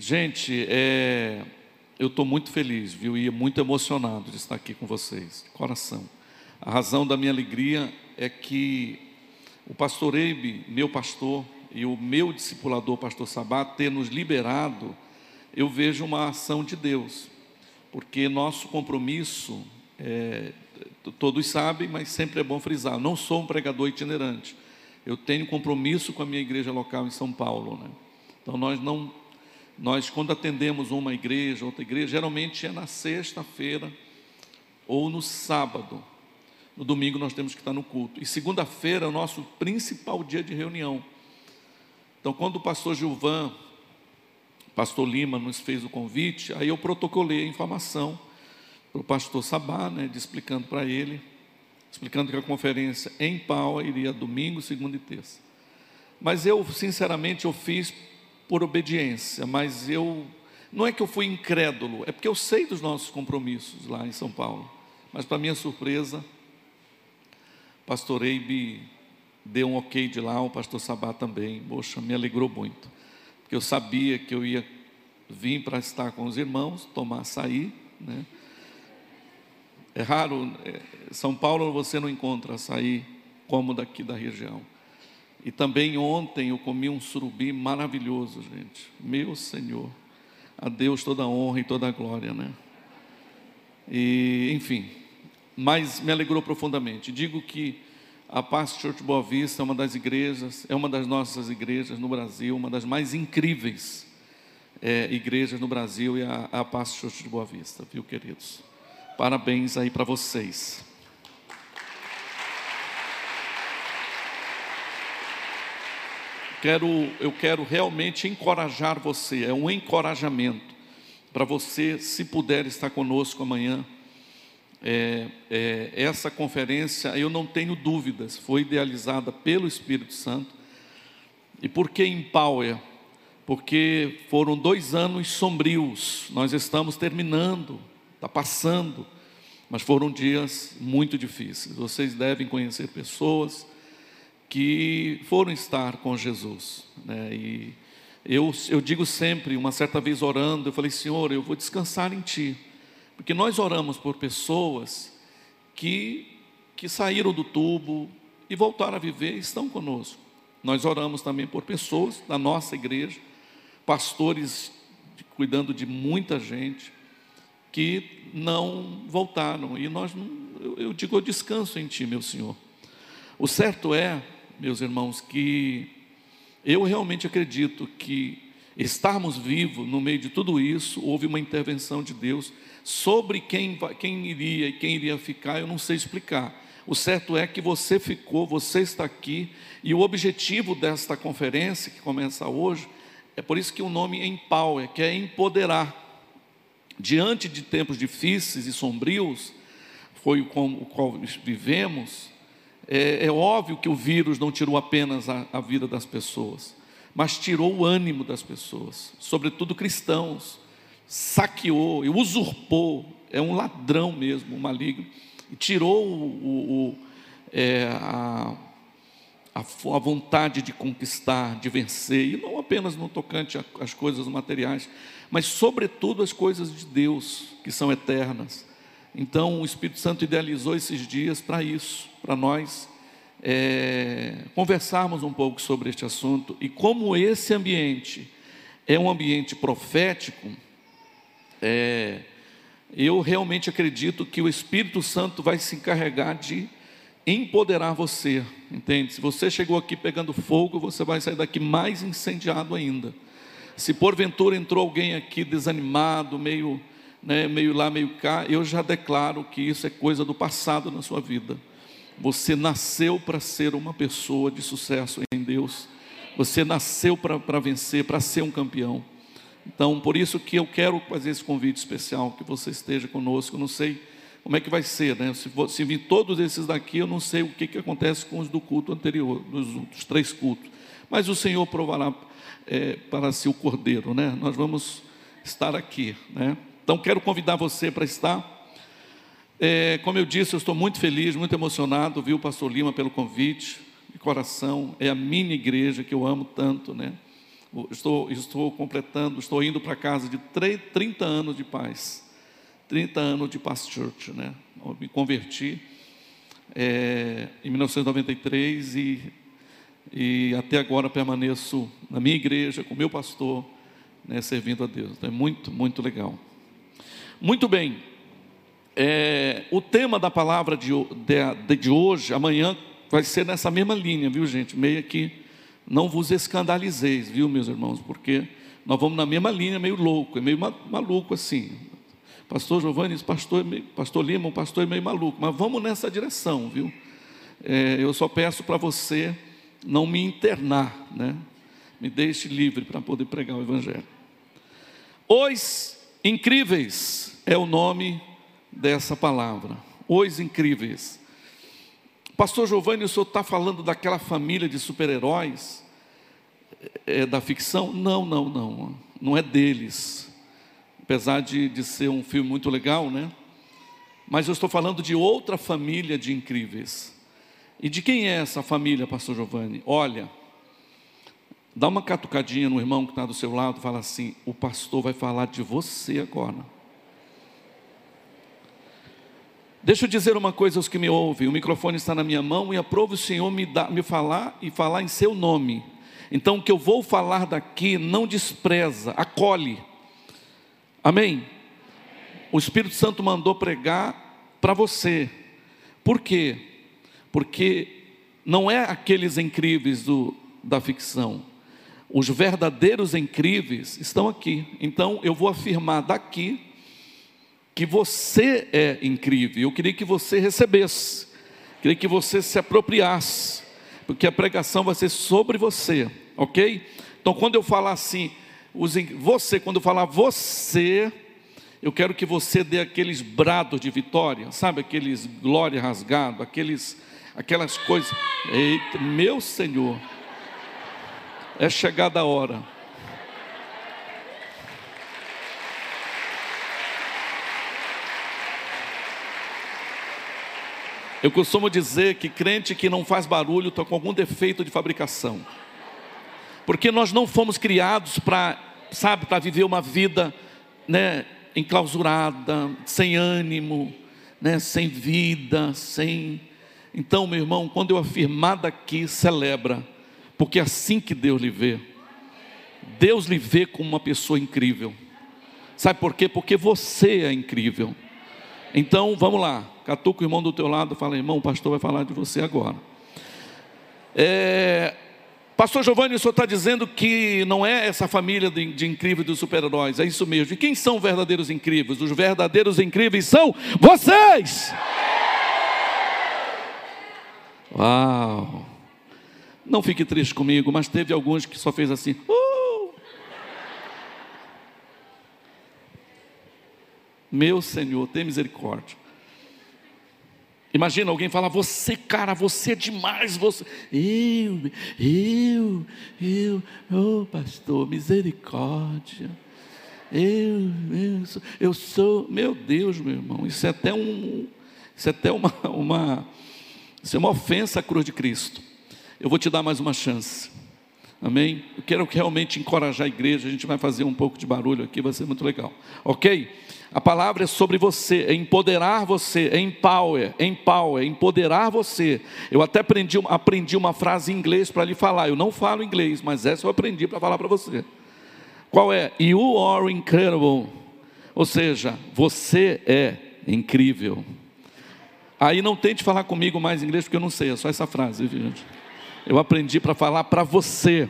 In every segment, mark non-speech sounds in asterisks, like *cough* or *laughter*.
Gente, é, eu estou muito feliz, viu? E muito emocionado de estar aqui com vocês, de coração. A razão da minha alegria é que o pastor Eibe, meu pastor, e o meu discipulador, pastor Sabá, ter nos liberado, eu vejo uma ação de Deus, porque nosso compromisso, é, todos sabem, mas sempre é bom frisar, não sou um pregador itinerante, eu tenho compromisso com a minha igreja local em São Paulo, né? Então nós não nós, quando atendemos uma igreja, outra igreja, geralmente é na sexta-feira ou no sábado. No domingo nós temos que estar no culto. E segunda-feira é o nosso principal dia de reunião. Então, quando o pastor Gilvan, pastor Lima, nos fez o convite, aí eu protocolei a informação para o pastor Sabá, né, explicando para ele, explicando que a conferência em Pau iria domingo, segunda e terça. Mas eu, sinceramente, eu fiz por obediência, mas eu não é que eu fui incrédulo, é porque eu sei dos nossos compromissos lá em São Paulo. Mas para minha surpresa, pastor Eibe deu um ok de lá, o pastor Sabá também. Poxa, me alegrou muito. Porque eu sabia que eu ia vir para estar com os irmãos, tomar açaí, né? É raro, é, São Paulo você não encontra açaí como daqui da região. E também ontem eu comi um surubi maravilhoso, gente. Meu Senhor. A Deus toda a honra e toda a glória, né? E, enfim, mas me alegrou profundamente. Digo que a Paz Church Boa Vista é uma das igrejas, é uma das nossas igrejas no Brasil, uma das mais incríveis é, igrejas no Brasil e a, a Church de Boa Vista, viu, queridos? Parabéns aí para vocês. Quero, eu quero realmente encorajar você, é um encorajamento para você, se puder estar conosco amanhã. É, é, essa conferência, eu não tenho dúvidas, foi idealizada pelo Espírito Santo. E por que Empower? Porque foram dois anos sombrios, nós estamos terminando, está passando, mas foram dias muito difíceis. Vocês devem conhecer pessoas que foram estar com Jesus. Né? E eu, eu digo sempre, uma certa vez orando, eu falei, Senhor, eu vou descansar em Ti. Porque nós oramos por pessoas que, que saíram do tubo e voltaram a viver e estão conosco. Nós oramos também por pessoas da nossa igreja, pastores cuidando de muita gente, que não voltaram. E nós, eu, eu digo, eu descanso em Ti, meu Senhor. O certo é meus irmãos, que eu realmente acredito que estarmos vivos no meio de tudo isso, houve uma intervenção de Deus sobre quem, quem iria e quem iria ficar, eu não sei explicar. O certo é que você ficou, você está aqui, e o objetivo desta conferência, que começa hoje, é por isso que o nome Empower, que é empoderar. Diante de tempos difíceis e sombrios, foi o qual vivemos, é, é, óbvio que o vírus não tirou apenas a, a vida das pessoas, mas tirou o ânimo das pessoas, sobretudo cristãos, saqueou e usurpou, é um ladrão mesmo, um maligno, e tirou o, o, é, a, a, a, vontade de conquistar, de vencer, e não apenas no tocante às coisas materiais, mas sobretudo as coisas de Deus, que são eternas. Então, o Espírito Santo idealizou esses dias para isso, para nós é, conversarmos um pouco sobre este assunto e como esse ambiente é um ambiente profético. É, eu realmente acredito que o Espírito Santo vai se encarregar de empoderar você, entende? Se você chegou aqui pegando fogo, você vai sair daqui mais incendiado ainda. Se porventura entrou alguém aqui desanimado, meio né, meio lá, meio cá, eu já declaro que isso é coisa do passado na sua vida. Você nasceu para ser uma pessoa de sucesso em Deus. Você nasceu para vencer, para ser um campeão. Então, por isso que eu quero fazer esse convite especial, que você esteja conosco. Eu não sei como é que vai ser, né? Se, se vir todos esses daqui, eu não sei o que, que acontece com os do culto anterior, dos, dos três cultos. Mas o Senhor provará é, para si o cordeiro, né? Nós vamos estar aqui, né? Então quero convidar você para estar. É, como eu disse, eu estou muito feliz, muito emocionado, viu, Pastor Lima, pelo convite, de coração. É a minha igreja que eu amo tanto, né? Estou, estou completando, estou indo para casa de 30 anos de paz, 30 anos de paz church, né? Eu me converti é, em 1993 e, e até agora permaneço na minha igreja, com meu pastor, né, servindo a Deus. Então, é muito, muito legal. Muito bem. É, o tema da palavra de, de, de hoje, amanhã, vai ser nessa mesma linha, viu gente? Meio que não vos escandalizeis, viu, meus irmãos? Porque nós vamos na mesma linha, meio louco, é meio maluco assim. Pastor Giovanni, pastor, pastor Lima, o pastor é meio maluco, mas vamos nessa direção, viu? É, eu só peço para você não me internar, né? Me deixe livre para poder pregar o Evangelho. Os incríveis é o nome dessa palavra. Os incríveis. Pastor Giovanni, o senhor está falando daquela família de super-heróis é, da ficção? Não, não, não. Não é deles apesar de, de ser um filme muito legal, né? Mas eu estou falando de outra família de incríveis. E de quem é essa família, Pastor Giovanni? Olha, dá uma catucadinha no irmão que está do seu lado, fala assim: o pastor vai falar de você agora. Deixa eu dizer uma coisa aos que me ouvem: o microfone está na minha mão e aprove o Senhor me, dar, me falar e falar em seu nome. Então, o que eu vou falar daqui, não despreza, acolhe. Amém? O Espírito Santo mandou pregar para você. Por quê? Porque não é aqueles incríveis do, da ficção. Os verdadeiros incríveis estão aqui. Então eu vou afirmar daqui que você é incrível. Eu queria que você recebesse, queria que você se apropriasse, porque a pregação vai ser sobre você, ok? Então quando eu falar assim, você, quando falar você, eu quero que você dê aqueles brados de vitória, sabe, aqueles glória rasgado, aqueles, aquelas coisas. Eita, meu Senhor, é chegada a hora. Eu costumo dizer que crente que não faz barulho está com algum defeito de fabricação. Porque nós não fomos criados para sabe, para viver uma vida né, enclausurada, sem ânimo, né, sem vida, sem. Então, meu irmão, quando eu afirmar daqui, celebra, porque é assim que Deus lhe vê. Deus lhe vê como uma pessoa incrível. Sabe por quê? Porque você é incrível. Então, vamos lá. Catuca o irmão do teu lado, fala, irmão, o pastor vai falar de você agora. É, Pastor Giovanni, o senhor está dizendo que não é essa família de, de incríveis dos super-heróis, é isso mesmo. E quem são verdadeiros incríveis? Os verdadeiros incríveis são vocês! Uau! Não fique triste comigo, mas teve alguns que só fez assim. Uh! Meu Senhor, tem misericórdia. Imagina alguém falar, você, cara, você é demais, você. Eu, eu, eu, oh pastor, misericórdia. Eu, eu, sou, eu sou, meu Deus, meu irmão, isso é até um, isso é até uma, uma, isso é uma ofensa à cruz de Cristo. Eu vou te dar mais uma chance. Amém? Eu quero realmente encorajar a igreja. A gente vai fazer um pouco de barulho aqui, vai ser muito legal. Ok? A palavra é sobre você, é empoderar você, é empower, é empower, é empoderar você. Eu até aprendi, aprendi uma frase em inglês para lhe falar. Eu não falo inglês, mas essa eu aprendi para falar para você. Qual é? You are incredible. Ou seja, você é incrível. Aí não tente falar comigo mais inglês, porque eu não sei, é só essa frase, viu, gente? Eu aprendi para falar para você.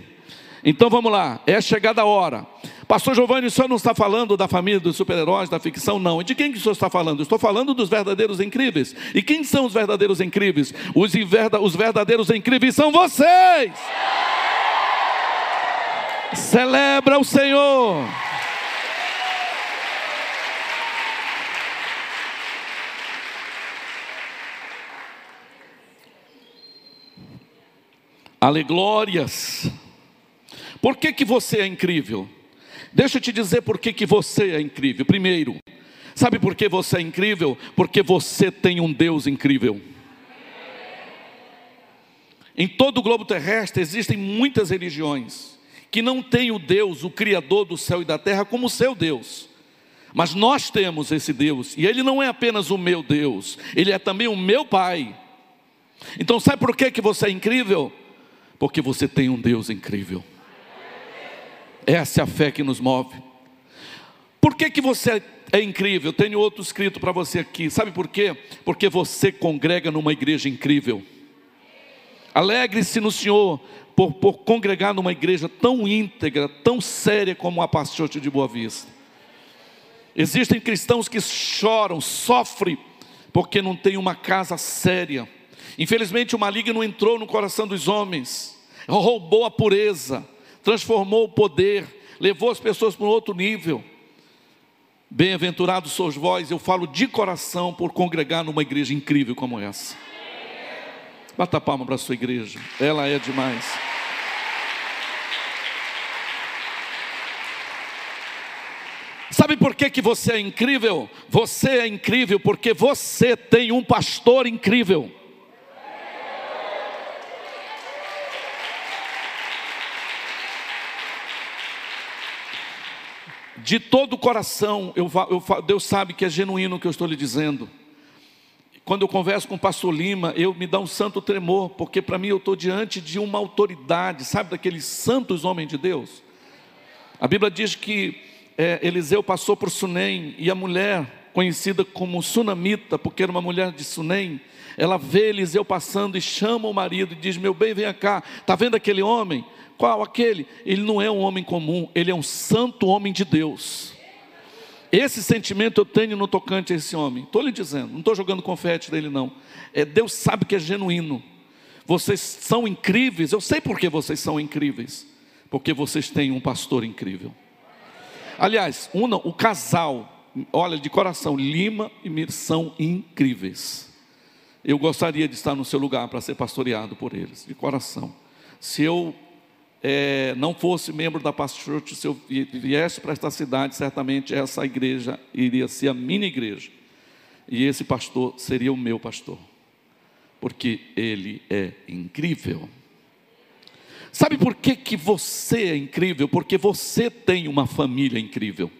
Então vamos lá, é chegada a hora. Pastor Giovanni, o senhor não está falando da família dos super-heróis, da ficção, não. De quem que o senhor está falando? Estou falando dos verdadeiros incríveis. E quem são os verdadeiros incríveis? Os, os verdadeiros incríveis são vocês. Celebra o Senhor. Aleglórias. Por que, que você é incrível? Deixa eu te dizer por que, que você é incrível. Primeiro, sabe por que você é incrível? Porque você tem um Deus incrível. Em todo o globo terrestre existem muitas religiões que não tem o Deus, o Criador do céu e da terra, como seu Deus. Mas nós temos esse Deus, e Ele não é apenas o meu Deus, Ele é também o meu Pai. Então, sabe por que, que você é incrível? Porque você tem um Deus incrível. Essa é a fé que nos move. Por que, que você é incrível? Tenho outro escrito para você aqui. Sabe por quê? Porque você congrega numa igreja incrível. Alegre-se no Senhor por, por, congregar numa igreja tão íntegra, tão séria como a Pastote de Boa Vista. Existem cristãos que choram, sofrem, porque não tem uma casa séria. Infelizmente, o maligno entrou no coração dos homens, roubou a pureza, transformou o poder, levou as pessoas para um outro nível. Bem-aventurados sois vós, eu falo de coração por congregar numa igreja incrível como essa. Bata palma para a sua igreja, ela é demais. Sabe por que, que você é incrível? Você é incrível porque você tem um pastor incrível. De todo o coração, eu, eu, Deus sabe que é genuíno o que eu estou lhe dizendo. Quando eu converso com o pastor Lima, eu me dá um santo tremor, porque para mim eu estou diante de uma autoridade, sabe, daqueles santos homens de Deus. A Bíblia diz que é, Eliseu passou por Sunem e a mulher, conhecida como Sunamita, porque era uma mulher de Sunem, ela vê Eliseu passando e chama o marido e diz: Meu bem, venha cá, está vendo aquele homem? Qual aquele? Ele não é um homem comum, ele é um santo homem de Deus. Esse sentimento eu tenho no tocante a esse homem. Estou lhe dizendo, não estou jogando confete dele, não. É, Deus sabe que é genuíno. Vocês são incríveis, eu sei porque vocês são incríveis. Porque vocês têm um pastor incrível. Aliás, uma, o casal, olha, de coração, Lima e Mir são incríveis. Eu gostaria de estar no seu lugar para ser pastoreado por eles, de coração. Se eu é, não fosse membro da Pastor se eu viesse para esta cidade, certamente essa igreja iria ser a minha igreja. E esse pastor seria o meu pastor. Porque ele é incrível. Sabe por que, que você é incrível? Porque você tem uma família incrível.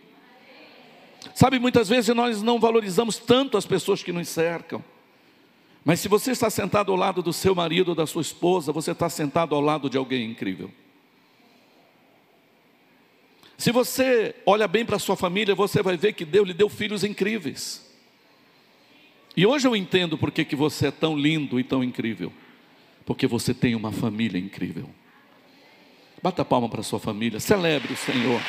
Sabe, muitas vezes nós não valorizamos tanto as pessoas que nos cercam. Mas se você está sentado ao lado do seu marido ou da sua esposa, você está sentado ao lado de alguém incrível. Se você olha bem para a sua família, você vai ver que Deus lhe deu filhos incríveis. E hoje eu entendo por que, você é tão lindo e tão incrível. Porque você tem uma família incrível. Bata a palma para a sua família, celebre o Senhor.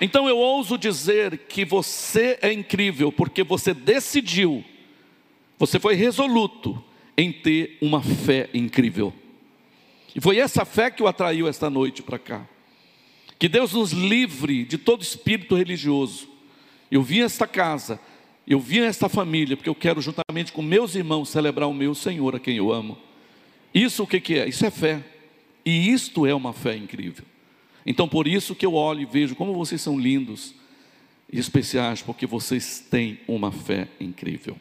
Então eu ouso dizer que você é incrível, porque você decidiu, você foi resoluto em ter uma fé incrível. E foi essa fé que o atraiu esta noite para cá. Que Deus nos livre de todo espírito religioso. Eu vim a esta casa, eu vim a esta família, porque eu quero, juntamente com meus irmãos, celebrar o meu Senhor, a quem eu amo. Isso o que, que é? Isso é fé. E isto é uma fé incrível. Então, por isso que eu olho e vejo como vocês são lindos e especiais, porque vocês têm uma fé incrível.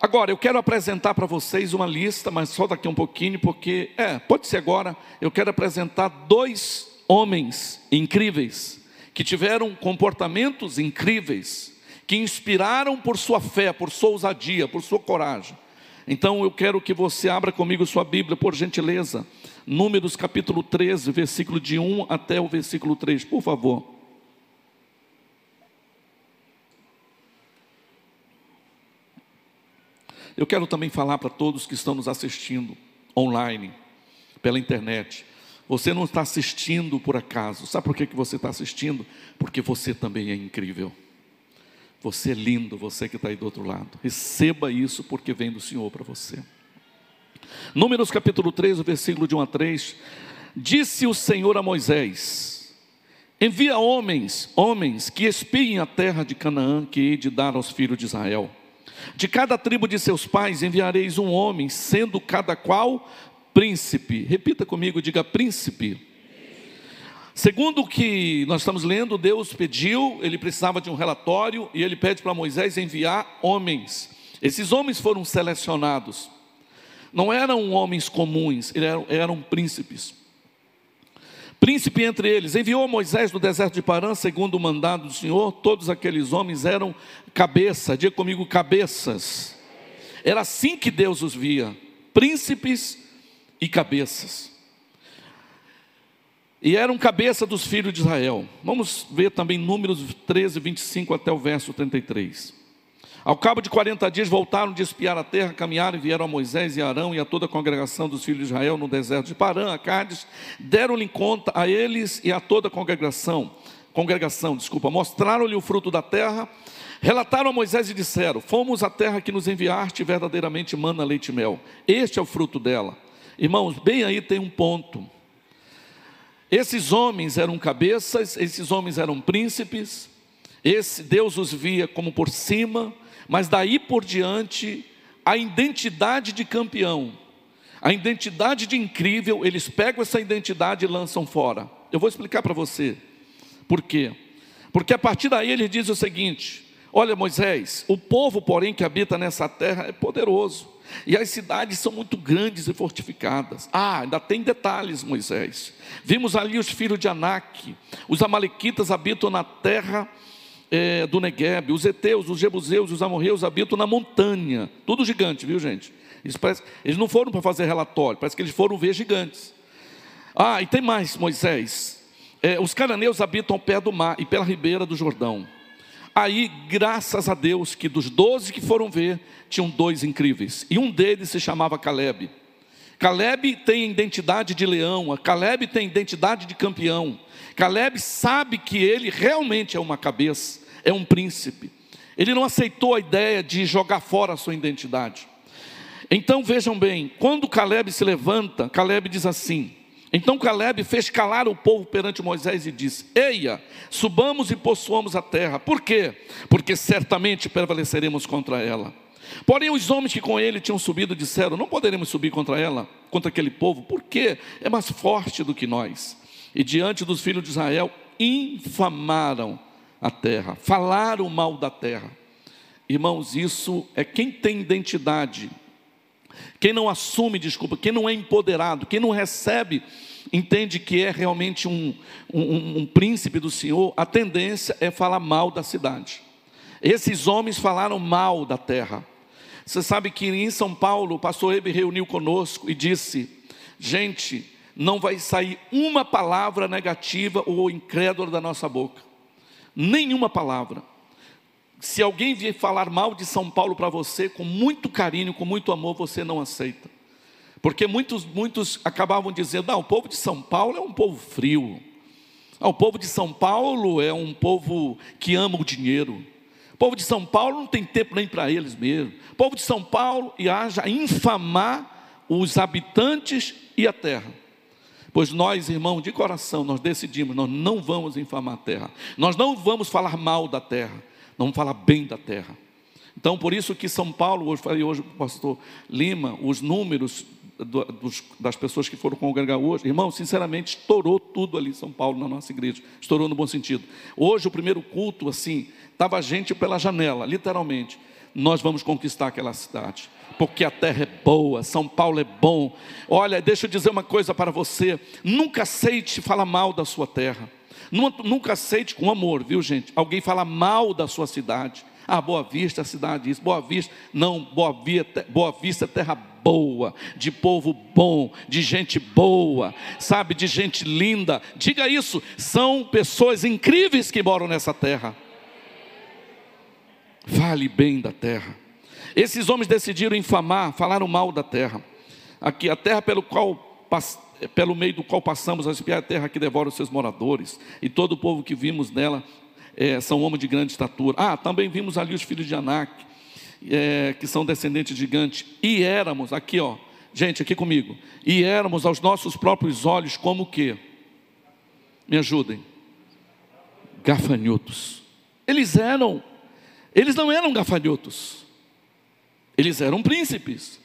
Agora, eu quero apresentar para vocês uma lista, mas só daqui um pouquinho, porque, é, pode ser agora, eu quero apresentar dois homens incríveis, que tiveram comportamentos incríveis, que inspiraram por sua fé, por sua ousadia, por sua coragem. Então eu quero que você abra comigo sua Bíblia, por gentileza. Números capítulo 13, versículo de 1 até o versículo 3, por favor. Eu quero também falar para todos que estão nos assistindo online, pela internet. Você não está assistindo por acaso. Sabe por que você está assistindo? Porque você também é incrível. Você é lindo, você que está aí do outro lado. Receba isso porque vem do Senhor para você. Números capítulo 3, versículo de 1 a 3. Disse o Senhor a Moisés: Envia homens, homens que espiem a terra de Canaã que hei de dar aos filhos de Israel. De cada tribo de seus pais enviareis um homem, sendo cada qual príncipe. Repita comigo, diga príncipe. Segundo o que nós estamos lendo, Deus pediu, ele precisava de um relatório e ele pede para Moisés enviar homens. Esses homens foram selecionados. Não eram homens comuns, eram, eram príncipes. Príncipe entre eles, enviou Moisés no deserto de Parã, segundo o mandado do Senhor, todos aqueles homens eram cabeça, diga comigo, cabeças. Era assim que Deus os via, príncipes e cabeças. E eram cabeça dos filhos de Israel. Vamos ver também números 13, 25 até o verso 33. Ao cabo de 40 dias voltaram de espiar a terra, caminharam e vieram a Moisés e Arão e a toda a congregação dos filhos de Israel no deserto de Parã, a Cádiz, deram-lhe conta a eles e a toda a congregação, congregação, desculpa, mostraram-lhe o fruto da terra, relataram a Moisés e disseram: Fomos à terra que nos enviaste verdadeiramente mana, leite e mel. Este é o fruto dela. Irmãos, bem aí tem um ponto. Esses homens eram cabeças, esses homens eram príncipes, esse Deus os via como por cima, mas daí por diante, a identidade de campeão, a identidade de incrível, eles pegam essa identidade e lançam fora. Eu vou explicar para você por quê. Porque a partir daí ele diz o seguinte: Olha, Moisés, o povo, porém, que habita nessa terra é poderoso. E as cidades são muito grandes e fortificadas. Ah, ainda tem detalhes, Moisés. Vimos ali os filhos de Anak. Os amalequitas habitam na terra é, do Negueb. Os heteus, os jebuseus, os amorreus habitam na montanha. Tudo gigante, viu gente? Eles, parece, eles não foram para fazer relatório, parece que eles foram ver gigantes. Ah, e tem mais, Moisés. É, os cananeus habitam ao pé do mar e pela ribeira do Jordão. Aí, graças a Deus, que dos doze que foram ver, tinham dois incríveis. E um deles se chamava Caleb. Caleb tem identidade de leão, Caleb tem identidade de campeão. Caleb sabe que ele realmente é uma cabeça, é um príncipe. Ele não aceitou a ideia de jogar fora a sua identidade. Então vejam bem, quando Caleb se levanta, Caleb diz assim: então Caleb fez calar o povo perante Moisés e disse: Eia, subamos e possuamos a terra. Por quê? Porque certamente prevaleceremos contra ela. Porém, os homens que com ele tinham subido disseram: Não poderemos subir contra ela, contra aquele povo, porque é mais forte do que nós. E diante dos filhos de Israel, infamaram a terra, falaram mal da terra. Irmãos, isso é quem tem identidade quem não assume, desculpa, quem não é empoderado, quem não recebe, entende que é realmente um, um, um príncipe do Senhor, a tendência é falar mal da cidade. Esses homens falaram mal da terra. Você sabe que em São Paulo, o pastor Ebe reuniu conosco e disse: gente, não vai sair uma palavra negativa ou incrédula da nossa boca, nenhuma palavra se alguém vier falar mal de São Paulo para você, com muito carinho, com muito amor, você não aceita. Porque muitos, muitos acabavam dizendo: não, o povo de São Paulo é um povo frio. Ah, o povo de São Paulo é um povo que ama o dinheiro. O povo de São Paulo não tem tempo nem para eles mesmo. O povo de São Paulo e haja infamar os habitantes e a terra. Pois nós, irmãos, de coração, nós decidimos, nós não vamos infamar a terra. Nós não vamos falar mal da terra não fala bem da terra. Então, por isso que São Paulo, hoje falei hoje com o pastor Lima, os números do, dos, das pessoas que foram congregar hoje, irmão, sinceramente, estourou tudo ali em São Paulo, na nossa igreja, estourou no bom sentido. Hoje, o primeiro culto, assim, estava gente pela janela, literalmente. Nós vamos conquistar aquela cidade, porque a terra é boa, São Paulo é bom. Olha, deixa eu dizer uma coisa para você: nunca aceite falar mal da sua terra. Nunca aceite com amor, viu gente? Alguém fala mal da sua cidade. Ah, Boa Vista, a cidade diz, Boa Vista, não, Boa Vista, Boa Vista é terra boa, de povo bom, de gente boa, sabe, de gente linda. Diga isso, são pessoas incríveis que moram nessa terra. Fale bem da terra. Esses homens decidiram infamar, falaram mal da terra. Aqui, a terra pelo qual pelo meio do qual passamos a espiar a terra que devora os seus moradores, e todo o povo que vimos nela é, são homens de grande estatura. Ah, também vimos ali os filhos de Anak, é, que são descendentes de gigantes, e éramos, aqui ó, gente, aqui comigo, e éramos aos nossos próprios olhos como o quê? Me ajudem. Gafanhotos. Eles eram, eles não eram gafanhotos, eles eram príncipes,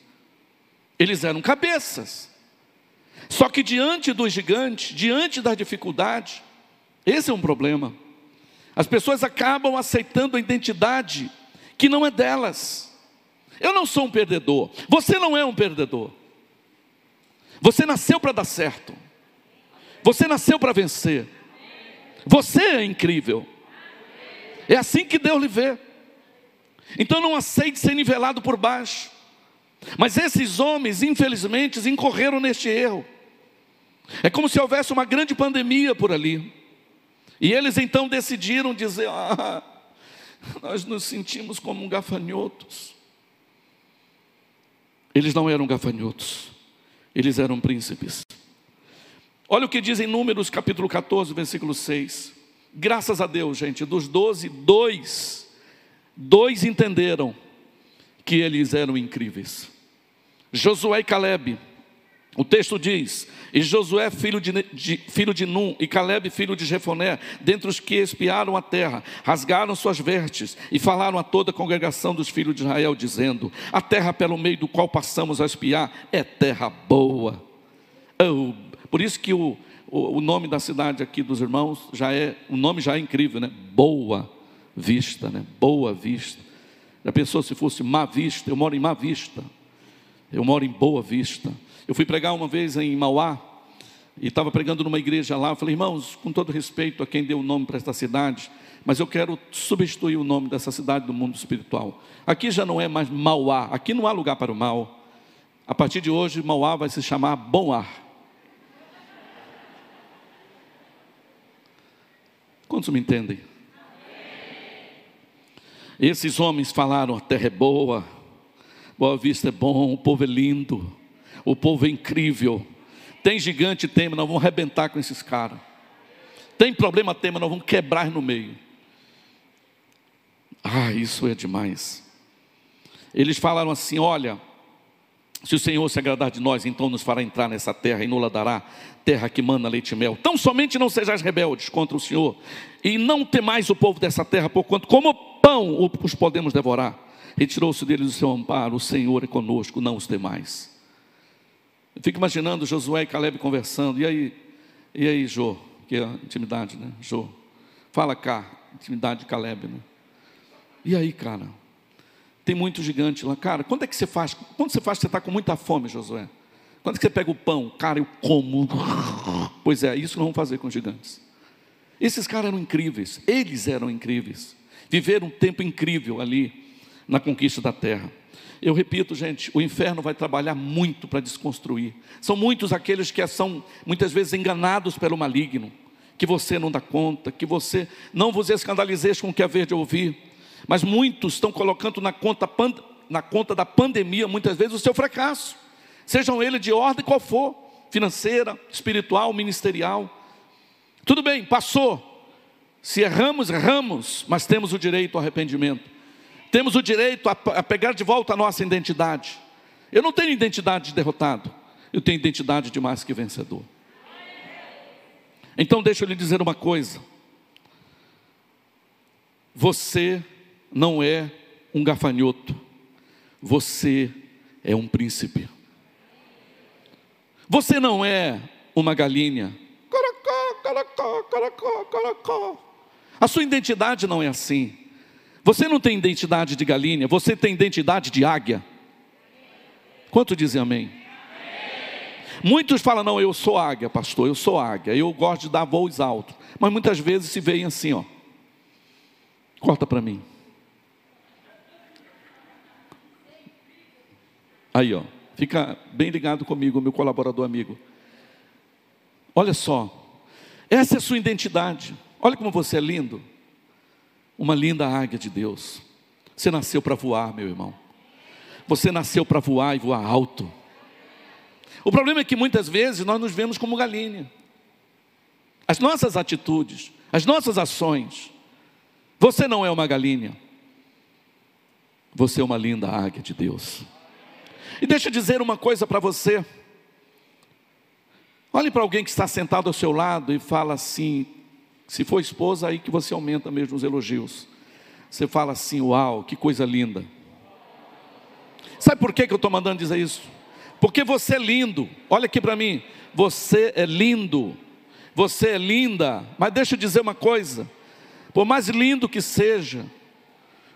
eles eram cabeças. Só que diante dos gigantes, diante das dificuldades, esse é um problema. As pessoas acabam aceitando a identidade que não é delas. Eu não sou um perdedor, você não é um perdedor. Você nasceu para dar certo. Você nasceu para vencer. Você é incrível. É assim que Deus lhe vê. Então não aceite ser nivelado por baixo. Mas esses homens, infelizmente, incorreram neste erro. É como se houvesse uma grande pandemia por ali. E eles então decidiram dizer: *laughs* ah, nós nos sentimos como gafanhotos. Eles não eram gafanhotos, eles eram príncipes. Olha o que diz em Números capítulo 14, versículo 6. Graças a Deus, gente, dos doze, dois, dois entenderam que eles eram incríveis. Josué e Caleb o texto diz: E Josué, filho de, de, filho de Num, e Caleb, filho de Jefoné, dentre os que espiaram a terra, rasgaram suas vestes e falaram a toda a congregação dos filhos de Israel, dizendo: A terra pelo meio do qual passamos a espiar é terra boa. Oh, por isso que o, o, o, nome da cidade aqui dos irmãos já é, o nome já é incrível, né? Boa Vista, né? Boa Vista. Já pensou se fosse Má Vista? Eu moro em Má Vista. Eu moro em Boa Vista. Eu fui pregar uma vez em Mauá, e estava pregando numa igreja lá. Eu falei, irmãos, com todo respeito a quem deu o nome para esta cidade, mas eu quero substituir o nome dessa cidade do mundo espiritual. Aqui já não é mais Mauá, aqui não há lugar para o mal. A partir de hoje, Mauá vai se chamar Bom Ar. Quantos me entendem? Esses homens falaram: a terra é boa, Boa Vista é bom, o povo é lindo. O povo é incrível. Tem gigante, tem, mas nós vamos arrebentar com esses caras. Tem problema, tem, mas nós vamos quebrar no meio. Ah, isso é demais. Eles falaram assim: olha, se o Senhor se agradar de nós, então nos fará entrar nessa terra e nos dará terra que manda leite e mel. Tão somente não sejais rebeldes contra o Senhor, e não temais o povo dessa terra, porquanto como pão os podemos devorar. Retirou-se deles o seu amparo, o Senhor é conosco, não os demais. Eu fico imaginando Josué e Caleb conversando. E aí, e aí, Jô? Que é a intimidade, né? Jô. Fala cá, intimidade de Caleb, né? E aí, cara? Tem muito gigante lá. Cara, quando é que você faz? Quando você faz, você está com muita fome, Josué? Quando é que você pega o pão? Cara, eu como. *laughs* Pois é, isso não vamos fazer com gigantes. Esses caras eram incríveis. Eles eram incríveis. Viveram um tempo incrível ali na conquista da terra. Eu repito, gente, o inferno vai trabalhar muito para desconstruir. São muitos aqueles que são muitas vezes enganados pelo maligno, que você não dá conta, que você não vos escandalizeis com o que haver de ouvir. Mas muitos estão colocando na conta, na conta da pandemia, muitas vezes, o seu fracasso. Sejam ele de ordem qual for, financeira, espiritual, ministerial. Tudo bem, passou. Se erramos, erramos, mas temos o direito ao arrependimento. Temos o direito a, a pegar de volta a nossa identidade. Eu não tenho identidade de derrotado, eu tenho identidade de mais que vencedor. Então, deixa eu lhe dizer uma coisa: você não é um gafanhoto, você é um príncipe. Você não é uma galinha. A sua identidade não é assim. Você não tem identidade de galinha, você tem identidade de águia. Quanto dizem amém? Muitos falam, não, eu sou águia, pastor, eu sou águia, eu gosto de dar voos altos. Mas muitas vezes se veem assim, ó. Corta para mim. Aí, ó. Fica bem ligado comigo, meu colaborador amigo. Olha só. Essa é a sua identidade. Olha como você é lindo uma linda águia de Deus. Você nasceu para voar, meu irmão. Você nasceu para voar e voar alto. O problema é que muitas vezes nós nos vemos como galinha. As nossas atitudes, as nossas ações. Você não é uma galinha. Você é uma linda águia de Deus. E deixa eu dizer uma coisa para você. Olhe para alguém que está sentado ao seu lado e fala assim: se for esposa, aí que você aumenta mesmo os elogios. Você fala assim: Uau, que coisa linda. Sabe por que, que eu estou mandando dizer isso? Porque você é lindo. Olha aqui para mim. Você é lindo. Você é linda. Mas deixa eu dizer uma coisa: por mais lindo que seja,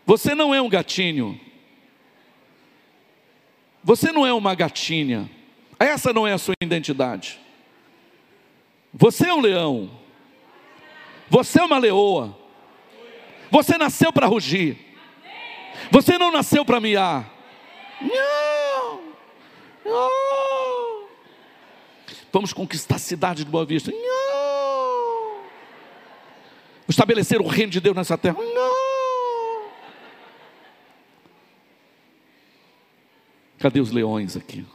você não é um gatinho. Você não é uma gatinha. Essa não é a sua identidade. Você é um leão. Você é uma leoa. Você nasceu para rugir. Você não nasceu para miar. Não. Não. Vamos conquistar a cidade de Boa Vista. Não. Estabelecer o reino de Deus nessa terra. Não. Cadê os leões aqui?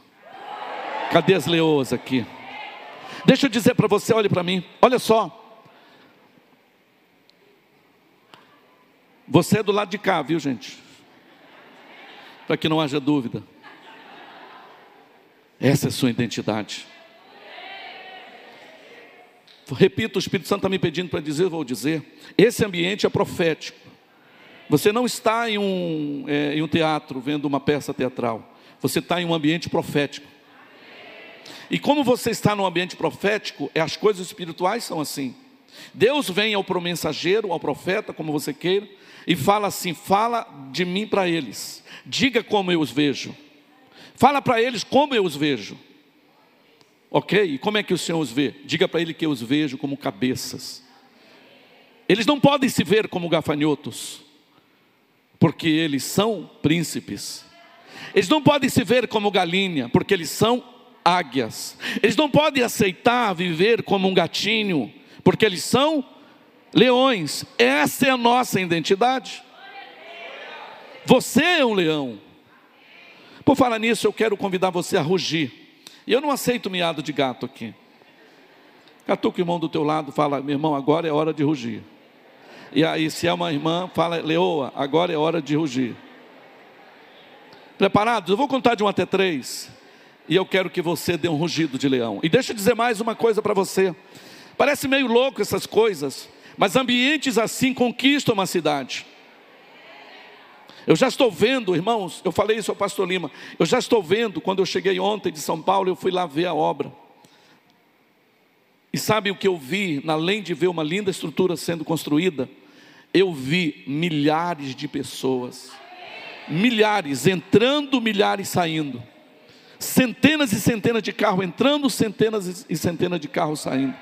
Cadê as leoas aqui? Deixa eu dizer para você, olhe para mim, olha só. Você é do lado de cá, viu gente? Para que não haja dúvida. Essa é a sua identidade. Repito, o Espírito Santo está me pedindo para dizer, vou dizer. Esse ambiente é profético. Você não está em um, é, em um teatro vendo uma peça teatral. Você está em um ambiente profético. E como você está no ambiente profético, é, as coisas espirituais são assim. Deus vem ao mensageiro, ao profeta, como você queira, e fala assim: fala de mim para eles, diga como eu os vejo, fala para eles como eu os vejo. Ok? E como é que o Senhor os vê? Diga para ele que eu os vejo como cabeças. Eles não podem se ver como gafanhotos, porque eles são príncipes. Eles não podem se ver como galinha, porque eles são águias. Eles não podem aceitar viver como um gatinho, porque eles são leões. Essa é a nossa identidade. Você é um leão. Por falar nisso, eu quero convidar você a rugir. E eu não aceito miado de gato aqui. Catuca o irmão do teu lado, fala, meu irmão, agora é hora de rugir. E aí, se é uma irmã, fala, leoa, agora é hora de rugir. Preparados? Eu vou contar de um até três e eu quero que você dê um rugido de leão. E deixa eu dizer mais uma coisa para você. Parece meio louco essas coisas, mas ambientes assim conquistam uma cidade. Eu já estou vendo, irmãos, eu falei isso ao pastor Lima, eu já estou vendo, quando eu cheguei ontem de São Paulo, eu fui lá ver a obra. E sabe o que eu vi, além de ver uma linda estrutura sendo construída? Eu vi milhares de pessoas, milhares entrando, milhares saindo centenas e centenas de carros entrando, centenas e centenas de carros saindo.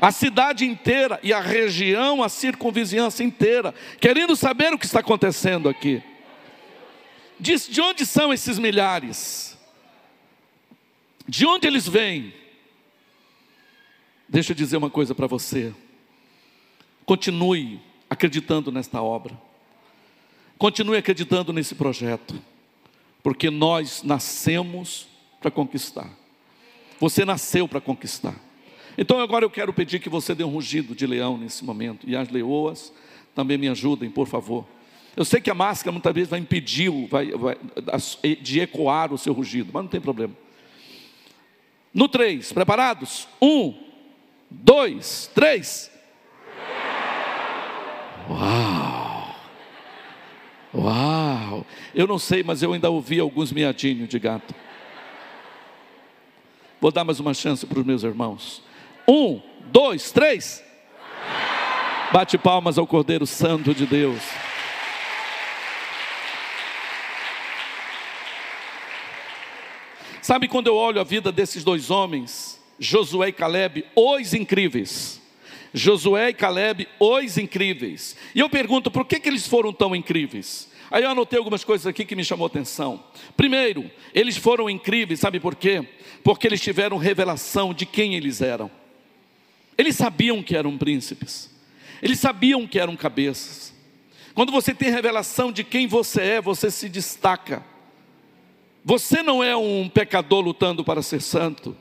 A cidade inteira e a região, a circunvizinhança inteira, querendo saber o que está acontecendo aqui. Diz de onde são esses milhares? De onde eles vêm? Deixa eu dizer uma coisa para você. Continue acreditando nesta obra. Continue acreditando nesse projeto. Porque nós nascemos para conquistar. Você nasceu para conquistar. Então agora eu quero pedir que você dê um rugido de leão nesse momento. E as leoas também me ajudem, por favor. Eu sei que a máscara muitas vezes vai impedir vai, vai, de ecoar o seu rugido, mas não tem problema. No três, preparados? Um, dois, três. Uau! Uau! Eu não sei, mas eu ainda ouvi alguns miadinhos de gato. Vou dar mais uma chance para os meus irmãos. Um, dois, três. Bate palmas ao Cordeiro Santo de Deus. Sabe quando eu olho a vida desses dois homens, Josué e Caleb, os incríveis. Josué e Caleb, os incríveis. E eu pergunto, por que, que eles foram tão incríveis? Aí eu anotei algumas coisas aqui que me chamou atenção. Primeiro, eles foram incríveis, sabe por quê? Porque eles tiveram revelação de quem eles eram. Eles sabiam que eram príncipes. Eles sabiam que eram cabeças. Quando você tem revelação de quem você é, você se destaca. Você não é um pecador lutando para ser santo.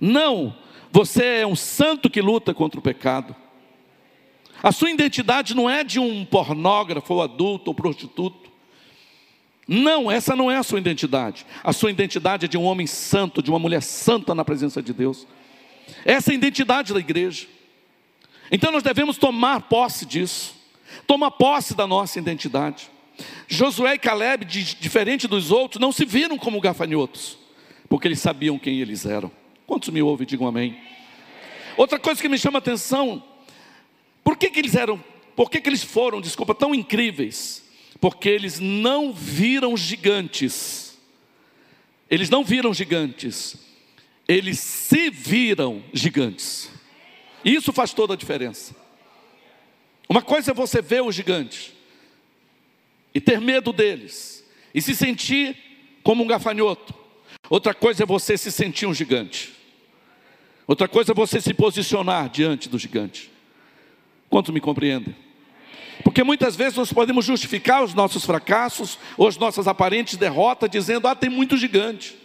Não, você é um santo que luta contra o pecado. A sua identidade não é de um pornógrafo, ou adulto, ou prostituto. Não, essa não é a sua identidade. A sua identidade é de um homem santo, de uma mulher santa na presença de Deus. Essa é a identidade da igreja. Então nós devemos tomar posse disso. Tomar posse da nossa identidade. Josué e Caleb, diferente dos outros, não se viram como gafanhotos, porque eles sabiam quem eles eram. Quantos me ouvem, digam amém. Outra coisa que me chama a atenção, por que, que eles eram, por que, que eles foram, desculpa, tão incríveis? porque eles não viram gigantes. Eles não viram gigantes. eles se viram gigantes. Isso faz toda a diferença. Uma coisa é você ver os gigantes e ter medo deles e se sentir como um gafanhoto. Outra coisa é você se sentir um gigante. Outra coisa é você se posicionar diante do gigante. Quanto me compreendem? Porque muitas vezes nós podemos justificar os nossos fracassos ou as nossas aparentes derrotas dizendo: "Ah, tem muito gigante".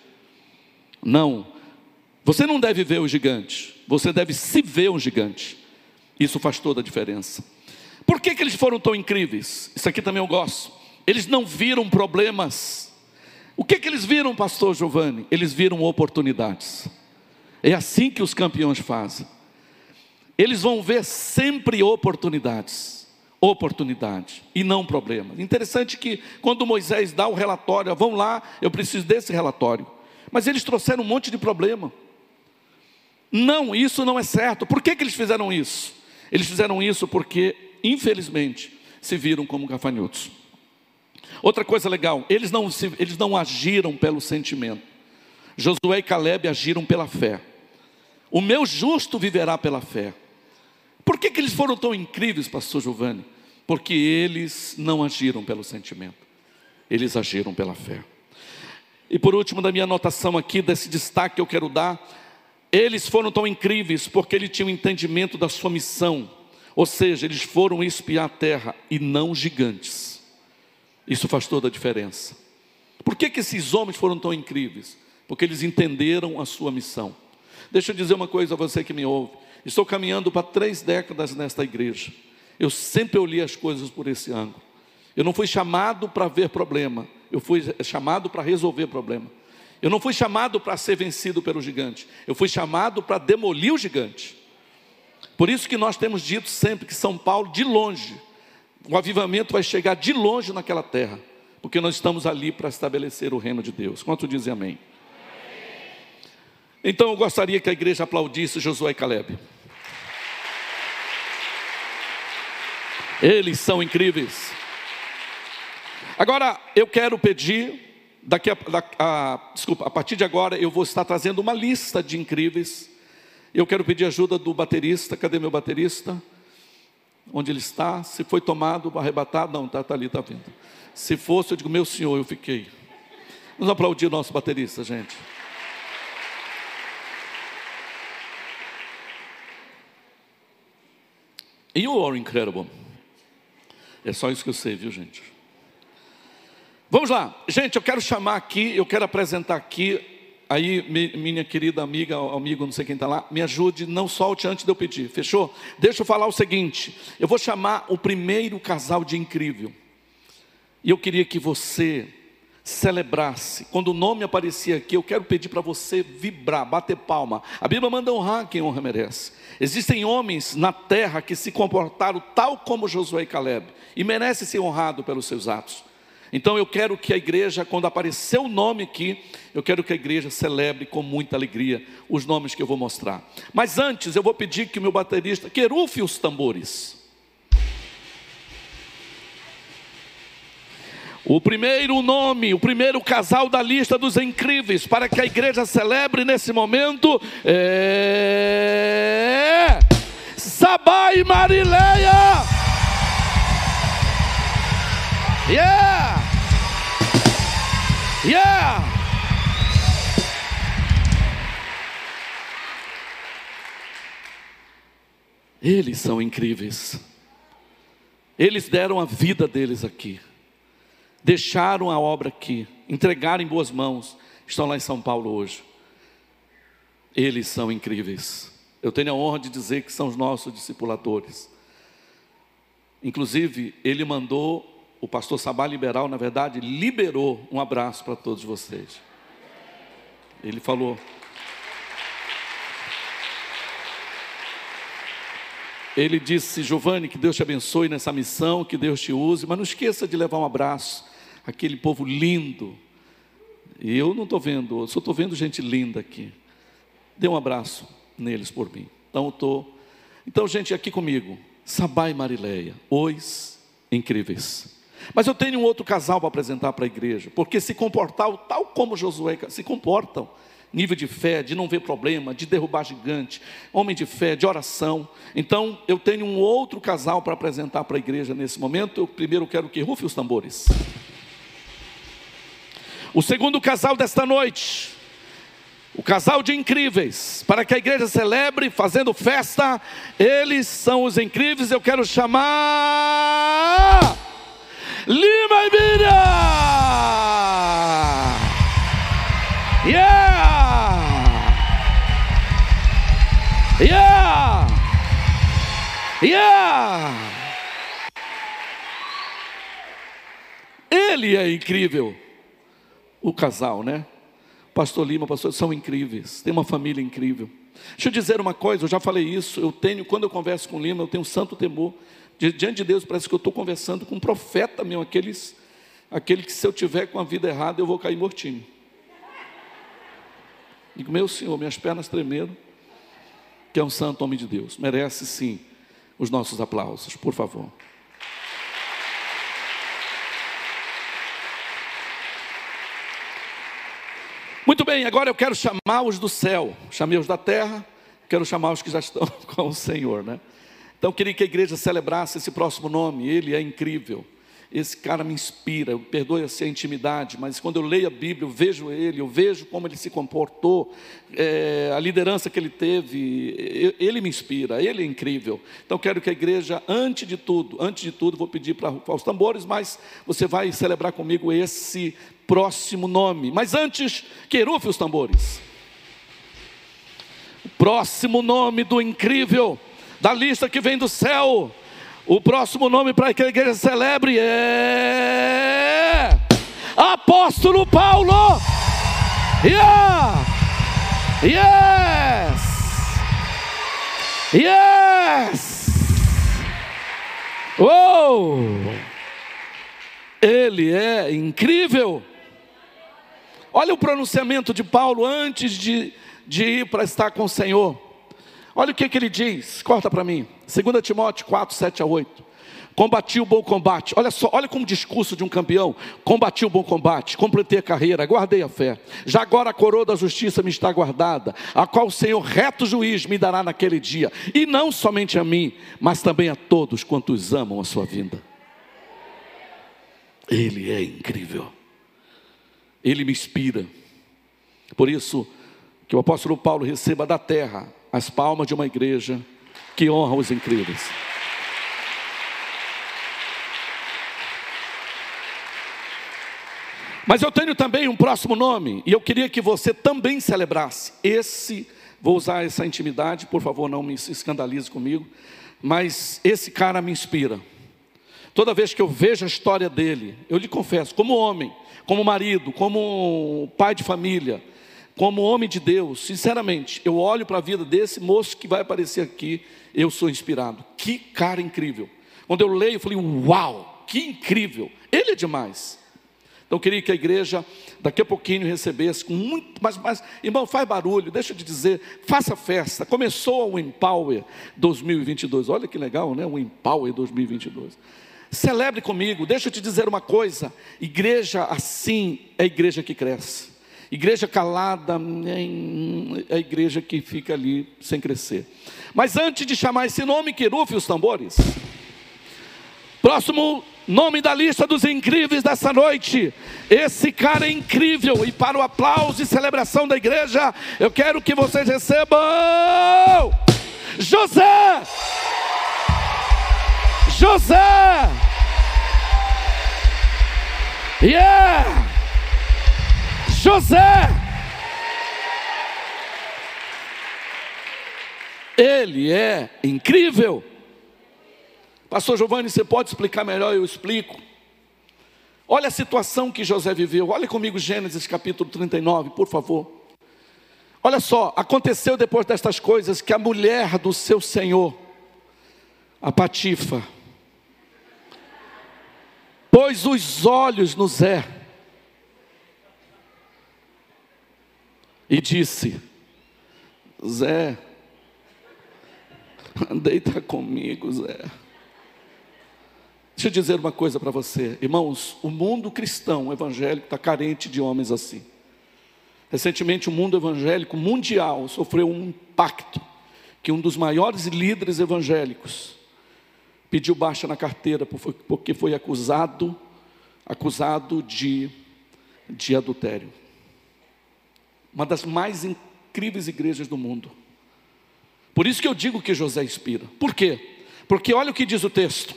Não. Você não deve ver o gigante, você deve se ver um gigante. Isso faz toda a diferença. Por que, que eles foram tão incríveis? Isso aqui também eu gosto. Eles não viram problemas. O que, que eles viram, pastor Giovanni? Eles viram oportunidades. É assim que os campeões fazem. Eles vão ver sempre oportunidades. Oportunidade e não problemas. Interessante que quando Moisés dá o relatório, vão lá, eu preciso desse relatório. Mas eles trouxeram um monte de problema. Não, isso não é certo. Por que, que eles fizeram isso? Eles fizeram isso porque, infelizmente, se viram como gafanhotos. Outra coisa legal, eles não, eles não agiram pelo sentimento. Josué e Caleb agiram pela fé. O meu justo viverá pela fé. Por que, que eles foram tão incríveis, pastor Giovanni? Porque eles não agiram pelo sentimento, eles agiram pela fé. E por último, da minha anotação aqui, desse destaque que eu quero dar, eles foram tão incríveis porque eles tinham entendimento da sua missão, ou seja, eles foram espiar a terra e não gigantes. Isso faz toda a diferença. Por que, que esses homens foram tão incríveis? Porque eles entenderam a sua missão. Deixa eu dizer uma coisa a você que me ouve. Estou caminhando para três décadas nesta igreja. Eu sempre olhei as coisas por esse ângulo. Eu não fui chamado para ver problema, eu fui chamado para resolver problema. Eu não fui chamado para ser vencido pelo gigante, eu fui chamado para demolir o gigante. Por isso que nós temos dito sempre que São Paulo, de longe, o avivamento vai chegar de longe naquela terra, porque nós estamos ali para estabelecer o reino de Deus. Quanto dizem amém? Então eu gostaria que a igreja aplaudisse Josué e Caleb. Eles são incríveis. Agora eu quero pedir, daqui a, a, desculpa, a partir de agora eu vou estar trazendo uma lista de incríveis. Eu quero pedir ajuda do baterista. Cadê meu baterista? Onde ele está? Se foi tomado, arrebatado? Não, está tá ali, está vindo. Se fosse, eu digo, meu senhor, eu fiquei. Vamos aplaudir o nosso baterista, gente. You are incredible. É só isso que eu sei, viu, gente? Vamos lá, gente. Eu quero chamar aqui, eu quero apresentar aqui. Aí, minha querida amiga, amigo, não sei quem está lá, me ajude, não solte antes de eu pedir, fechou? Deixa eu falar o seguinte: eu vou chamar o primeiro casal de incrível, e eu queria que você celebrasse. Quando o nome aparecia aqui, eu quero pedir para você vibrar, bater palma. A Bíblia manda honrar quem honra merece. Existem homens na terra que se comportaram tal como Josué e Caleb e merecem ser honrados pelos seus atos. Então eu quero que a igreja, quando aparecer o nome aqui, eu quero que a igreja celebre com muita alegria os nomes que eu vou mostrar. Mas antes eu vou pedir que o meu baterista querufe os tambores. O primeiro nome, o primeiro casal da lista dos incríveis, para que a igreja celebre nesse momento, é. Sabá e Marileia! Yeah! Yeah! Eles são incríveis. Eles deram a vida deles aqui deixaram a obra aqui, entregaram em boas mãos, estão lá em São Paulo hoje. Eles são incríveis. Eu tenho a honra de dizer que são os nossos discipuladores. Inclusive, ele mandou, o pastor Sabá Liberal, na verdade, liberou um abraço para todos vocês. Ele falou. Ele disse, Giovanni, que Deus te abençoe nessa missão, que Deus te use, mas não esqueça de levar um abraço aquele povo lindo. E eu não estou vendo, só estou vendo gente linda aqui. Dê um abraço neles por mim. Então, estou. Então, gente, aqui comigo, Sabá e Marileia, os incríveis. Mas eu tenho um outro casal para apresentar para a igreja, porque se comportaram tal como Josué, se comportam. nível de fé, de não ver problema, de derrubar gigante, homem de fé, de oração. Então, eu tenho um outro casal para apresentar para a igreja nesse momento. Eu primeiro quero que rufe os tambores. O segundo casal desta noite, o casal de incríveis, para que a igreja celebre fazendo festa, eles são os incríveis. Eu quero chamar Lima e Miriam. Yeah! Yeah! Yeah! Ele é incrível. O casal, né? Pastor Lima, pastor, são incríveis. Tem uma família incrível. Deixa eu dizer uma coisa, eu já falei isso. Eu tenho, quando eu converso com Lima, eu tenho um santo temor. Diante de Deus, parece que eu estou conversando com um profeta mesmo, aqueles, aquele que se eu tiver com a vida errada, eu vou cair mortinho. Digo, meu Senhor, minhas pernas tremendo que é um santo homem de Deus. Merece sim os nossos aplausos, por favor. Bem, agora eu quero chamar os do céu. Chamei os da terra, quero chamar os que já estão *laughs* com o Senhor, né? Então queria que a igreja celebrasse esse próximo nome, ele é incrível esse cara me inspira, perdoe-se a intimidade, mas quando eu leio a Bíblia, eu vejo ele, eu vejo como ele se comportou, é, a liderança que ele teve, ele me inspira, ele é incrível. Então quero que a igreja, antes de tudo, antes de tudo, vou pedir para os tambores, mas você vai celebrar comigo esse próximo nome. Mas antes, querufe os tambores. O próximo nome do incrível, da lista que vem do céu o próximo nome para que a igreja celebre é Apóstolo Paulo. Yeah! Yes! Yes! Oh! Ele é incrível. Olha o pronunciamento de Paulo antes de, de ir para estar com o Senhor. Olha o que, que ele diz, corta para mim. 2 Timóteo 4, 7 a 8. Combati o bom combate. Olha só, olha como discurso de um campeão. Combati o bom combate, completei a carreira, guardei a fé. Já agora a coroa da justiça me está guardada, a qual o Senhor, reto juiz, me dará naquele dia. E não somente a mim, mas também a todos quantos amam a sua vinda. Ele é incrível. Ele me inspira. Por isso, que o apóstolo Paulo receba da terra as palmas de uma igreja que honra os incríveis. Mas eu tenho também um próximo nome, e eu queria que você também celebrasse. Esse, vou usar essa intimidade, por favor, não me escandalize comigo, mas esse cara me inspira. Toda vez que eu vejo a história dele, eu lhe confesso, como homem, como marido, como pai de família, como homem de Deus, sinceramente, eu olho para a vida desse moço que vai aparecer aqui, eu sou inspirado. Que cara incrível. Quando eu leio, eu falei, uau, que incrível. Ele é demais. Então eu queria que a igreja daqui a pouquinho recebesse com muito, mas, mas irmão, faz barulho, deixa te dizer, faça festa. Começou o Empower 2022. Olha que legal, né? O Empower 2022. Celebre comigo, deixa eu te dizer uma coisa: igreja assim é igreja que cresce. Igreja calada é a igreja que fica ali sem crescer. Mas antes de chamar esse nome, que rufe os tambores. Próximo nome da lista dos incríveis dessa noite. Esse cara é incrível. E para o aplauso e celebração da igreja, eu quero que vocês recebam José. José. Yeah. José. Ele é incrível. Pastor Giovanni, você pode explicar melhor? Eu explico. Olha a situação que José viveu. Olha comigo Gênesis capítulo 39, por favor. Olha só, aconteceu depois destas coisas que a mulher do seu senhor, a Patifa, pôs os olhos no Zé e disse: Zé, deita comigo, Zé. Deixa eu dizer uma coisa para você, irmãos: o mundo cristão evangélico está carente de homens assim. Recentemente, o mundo evangélico mundial sofreu um impacto que um dos maiores líderes evangélicos pediu baixa na carteira porque foi acusado acusado de, de adultério. Uma das mais incríveis igrejas do mundo. Por isso que eu digo que José inspira. Por quê? Porque olha o que diz o texto.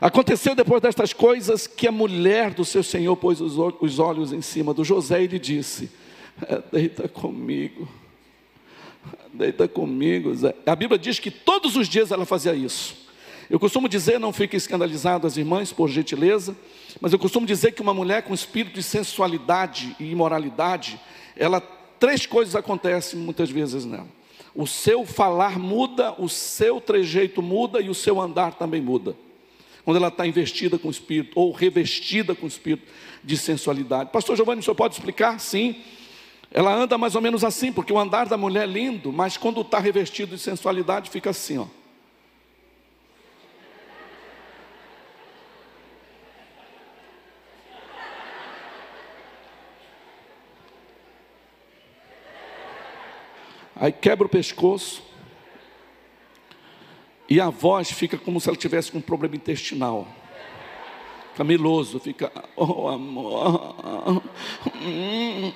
Aconteceu depois destas coisas que a mulher do seu senhor pôs os olhos em cima do José e lhe disse: é, Deita comigo, deita comigo. Zé. A Bíblia diz que todos os dias ela fazia isso. Eu costumo dizer, não fiquem escandalizados as irmãs, por gentileza, mas eu costumo dizer que uma mulher com espírito de sensualidade e imoralidade, ela três coisas acontecem muitas vezes nela. O seu falar muda, o seu trejeito muda e o seu andar também muda quando ela está investida com o espírito, ou revestida com o espírito de sensualidade. Pastor Giovanni, o senhor pode explicar? Sim. Ela anda mais ou menos assim, porque o andar da mulher é lindo, mas quando está revestido de sensualidade, fica assim, ó. Aí quebra o pescoço, e a voz fica como se ela tivesse com um problema intestinal. Fica meloso, fica, oh amor, hum,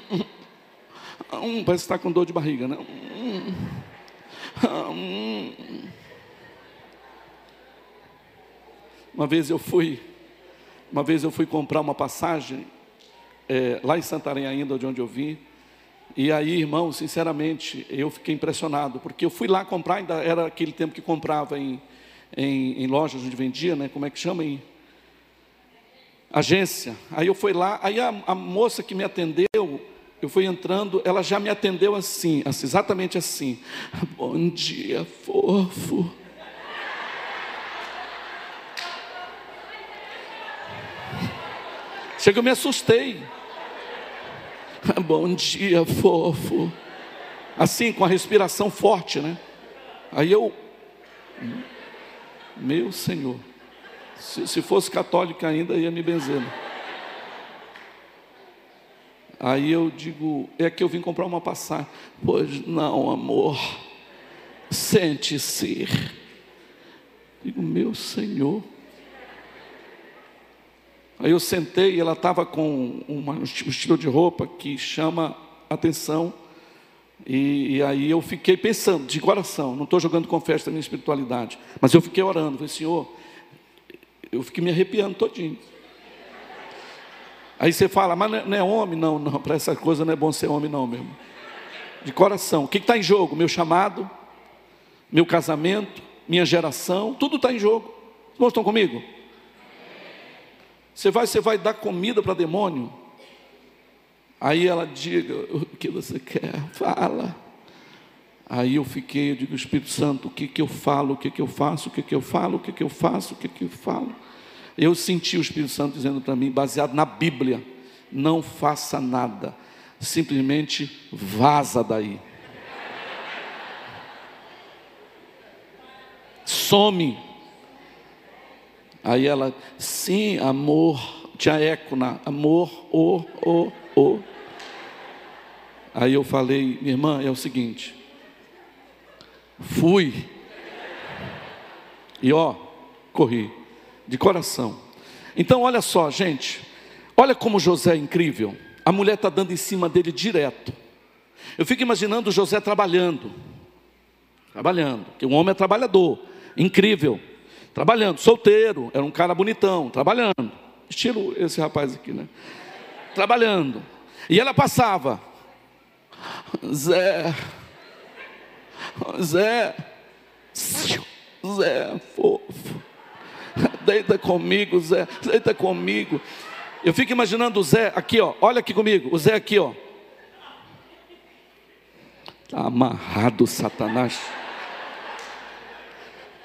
hum, parece estar com dor de barriga, né? Hum, uma vez eu fui, uma vez eu fui comprar uma passagem é, lá em Santarém ainda, de onde eu vim, e aí, irmão, sinceramente, eu fiquei impressionado, porque eu fui lá comprar, ainda era aquele tempo que comprava em, em, em lojas onde vendia, né? Como é que chama? Em agência. Aí eu fui lá, aí a, a moça que me atendeu, eu fui entrando, ela já me atendeu assim, assim exatamente assim. *laughs* Bom dia, fofo. Chega, eu me assustei. *laughs* Bom dia, fofo. Assim, com a respiração forte, né? Aí eu, meu Senhor, se, se fosse católico ainda ia me benzer. Né? Aí eu digo, é que eu vim comprar uma passagem. Pois não, amor, sente-se. Digo, meu Senhor. Aí eu sentei e ela estava com uma, um estilo de roupa que chama atenção. E, e, aí eu fiquei pensando, de coração, não estou jogando confesso da minha espiritualidade, mas eu fiquei orando, falei, Senhor, eu fiquei me arrepiando todinho. Aí você fala, mas não é, é homem? Não, não, para essa coisa não é bom ser homem não mesmo. De coração, o que está em jogo? Meu chamado, meu casamento, minha geração, tudo está em jogo. Irmãos estão comigo? Você vai, você vai dar comida para demônio? Aí ela diga o que você quer, fala. Aí eu fiquei, eu digo, Espírito Santo, o que, que eu falo, o que, que eu faço, o que, que eu falo, o que, que eu faço, o que, que eu falo. Eu senti o Espírito Santo dizendo para mim, baseado na Bíblia, não faça nada, simplesmente vaza daí. Some. Aí ela, sim, amor, tinha eco na amor, o, o, o. Aí eu falei, minha irmã, é o seguinte, fui, e ó, corri, de coração. Então, olha só, gente, olha como José é incrível. A mulher está dando em cima dele direto. Eu fico imaginando José trabalhando, trabalhando, que um homem é trabalhador, incrível trabalhando, solteiro, era um cara bonitão, trabalhando. Estilo esse rapaz aqui, né? Trabalhando. E ela passava. Zé. Zé. Zé, fofo. Deita comigo, Zé. Deita comigo. Eu fico imaginando o Zé aqui, ó. Olha aqui comigo. O Zé aqui, ó. Tá amarrado, Satanás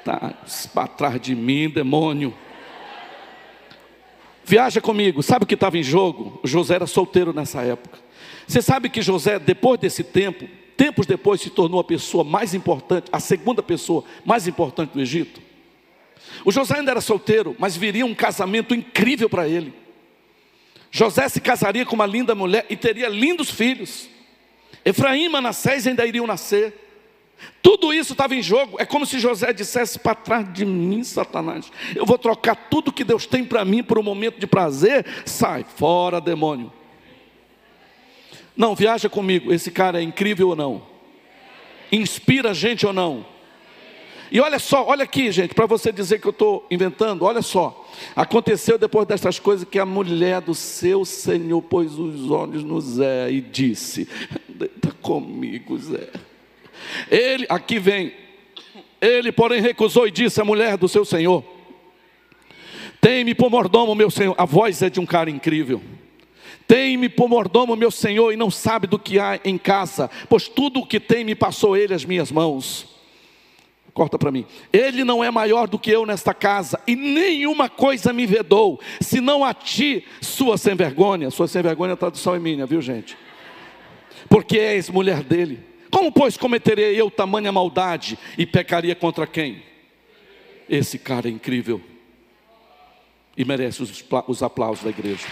está para trás de mim, demônio. Viaja comigo, sabe o que estava em jogo? José era solteiro nessa época. Você sabe que José, depois desse tempo, tempos depois, se tornou a pessoa mais importante, a segunda pessoa mais importante do Egito? O José ainda era solteiro, mas viria um casamento incrível para ele. José se casaria com uma linda mulher e teria lindos filhos. Efraim e Manassés ainda iriam nascer. Tudo isso estava em jogo. É como se José dissesse para trás de mim, Satanás. Eu vou trocar tudo que Deus tem para mim por um momento de prazer. Sai fora, demônio. Não, viaja comigo. Esse cara é incrível ou não? Inspira gente ou não? E olha só, olha aqui, gente, para você dizer que eu estou inventando, olha só. Aconteceu depois dessas coisas que a mulher do seu Senhor pôs os olhos no Zé e disse: Deita comigo, Zé. Ele, aqui vem, ele, porém, recusou e disse à mulher do seu Senhor: Tem-me por mordomo, meu Senhor. A voz é de um cara incrível. Tem-me por mordomo, meu Senhor, e não sabe do que há em casa, pois tudo o que tem me passou ele às minhas mãos corta para mim. Ele não é maior do que eu nesta casa, e nenhuma coisa me vedou, senão a ti, sua sem vergonha. Sua sem vergonha, a tradução é minha, viu gente? Porque és mulher dele. Como, pois, cometerei eu tamanha maldade e pecaria contra quem? Esse cara é incrível e merece os, os aplausos da igreja.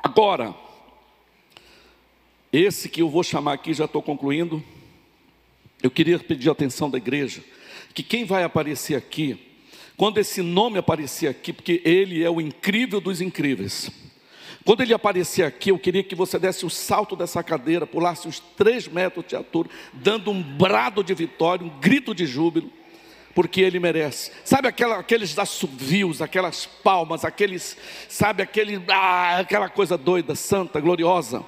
Agora, esse que eu vou chamar aqui, já estou concluindo. Eu queria pedir a atenção da igreja, que quem vai aparecer aqui, quando esse nome aparecer aqui, porque ele é o incrível dos incríveis. Quando ele aparecer aqui, eu queria que você desse o salto dessa cadeira, pulasse uns três metros de altura, dando um brado de vitória, um grito de júbilo porque ele merece. Sabe aquela, aqueles assovios, aquelas palmas, aqueles, sabe, aquele, ah, aquela coisa doida, santa, gloriosa?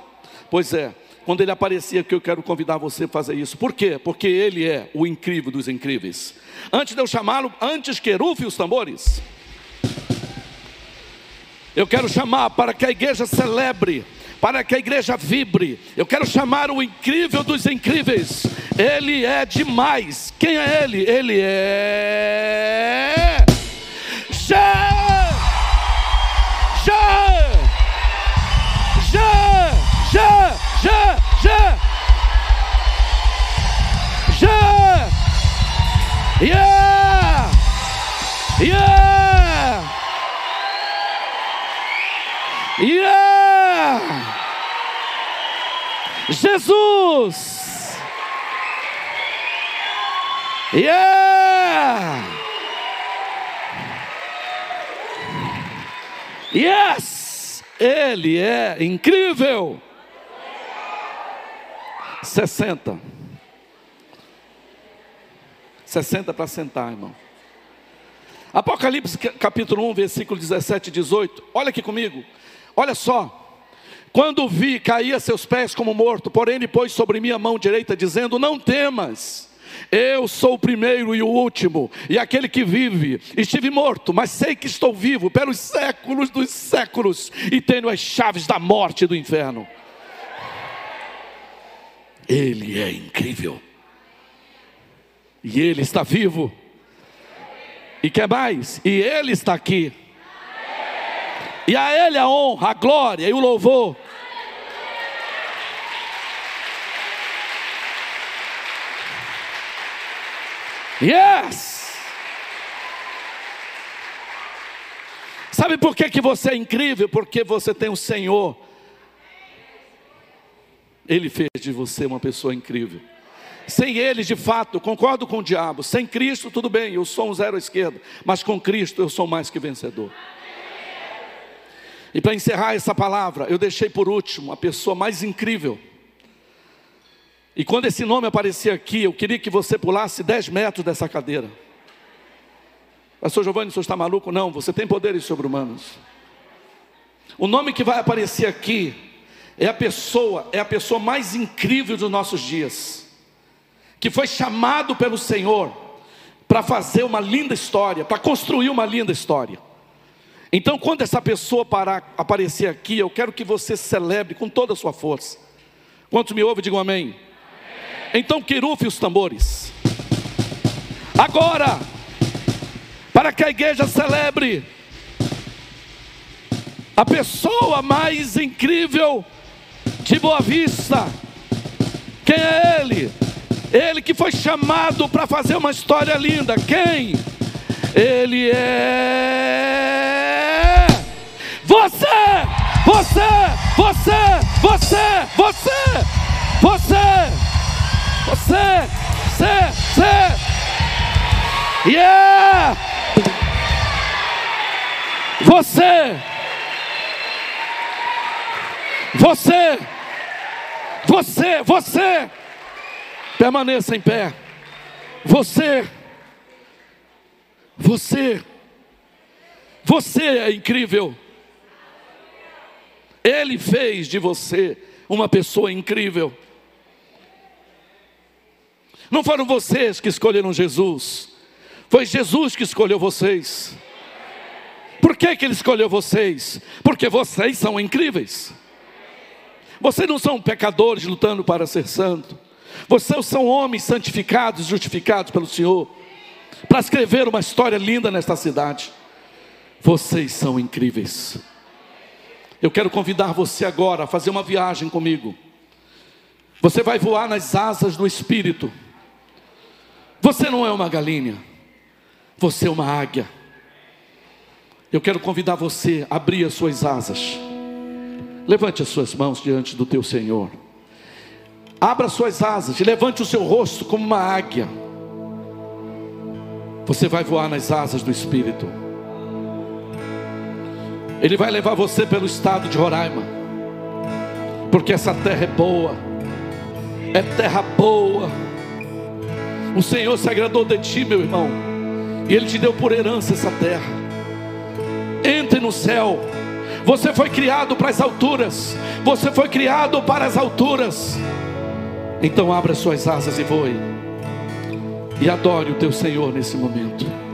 Pois é, quando ele aparecia aqui, eu quero convidar você a fazer isso. Por quê? Porque ele é o incrível dos incríveis. Antes de eu chamá-lo, antes que rufe os tambores, eu quero chamar para que a igreja celebre para que a igreja vibre. Eu quero chamar o incrível dos incríveis. Ele é demais. Quem é ele? Ele é. Já! Já! Já! Já! Yeah! Yeah! Yeah! Jesus! Yeah! Yes! Ele é incrível. 60. 60 para sentar, irmão. Apocalipse capítulo 1, versículo 17 e 18. Olha aqui comigo. Olha só. Quando vi, caí a seus pés como morto, porém ele pôs sobre mim a mão direita, dizendo: Não temas. Eu sou o primeiro e o último, e aquele que vive. Estive morto, mas sei que estou vivo pelos séculos dos séculos, e tenho as chaves da morte e do inferno. Ele é incrível, e ele está vivo, e quer mais? E ele está aqui. E a Ele a honra, a glória e o louvor. Yes! Sabe por que, que você é incrível? Porque você tem o Senhor. Ele fez de você uma pessoa incrível. Sem Ele, de fato, concordo com o diabo. Sem Cristo, tudo bem, eu sou um zero à esquerda. Mas com Cristo, eu sou mais que vencedor. E para encerrar essa palavra, eu deixei por último a pessoa mais incrível. E quando esse nome aparecer aqui, eu queria que você pulasse 10 metros dessa cadeira. Pastor Giovanni, o senhor está maluco? Não, você tem poderes sobre-humanos. O nome que vai aparecer aqui é a pessoa, é a pessoa mais incrível dos nossos dias, que foi chamado pelo Senhor para fazer uma linda história, para construir uma linda história. Então, quando essa pessoa parar, aparecer aqui, eu quero que você celebre com toda a sua força. Quantos me ouvem, digam amém. amém. Então, que rufe os tambores. Agora, para que a igreja celebre a pessoa mais incrível de Boa Vista. Quem é ele? Ele que foi chamado para fazer uma história linda. Quem? Ele é você, você, você, você, você, você, você, você, você. Yeah! Você, você, você, você, permaneça em pé. Você, você, você é incrível. Ele fez de você uma pessoa incrível. Não foram vocês que escolheram Jesus, foi Jesus que escolheu vocês. Por que, que Ele escolheu vocês? Porque vocês são incríveis. Vocês não são pecadores lutando para ser santo. Vocês são homens santificados, justificados pelo Senhor, para escrever uma história linda nesta cidade. Vocês são incríveis. Eu quero convidar você agora a fazer uma viagem comigo. Você vai voar nas asas do Espírito. Você não é uma galinha, você é uma águia. Eu quero convidar você a abrir as suas asas. Levante as suas mãos diante do teu Senhor. Abra suas asas e levante o seu rosto como uma águia. Você vai voar nas asas do Espírito. Ele vai levar você pelo estado de Roraima, porque essa terra é boa, é terra boa. O Senhor se agradou de ti, meu irmão, e Ele te deu por herança essa terra. Entre no céu, você foi criado para as alturas, você foi criado para as alturas. Então abra suas asas e voe, e adore o teu Senhor nesse momento.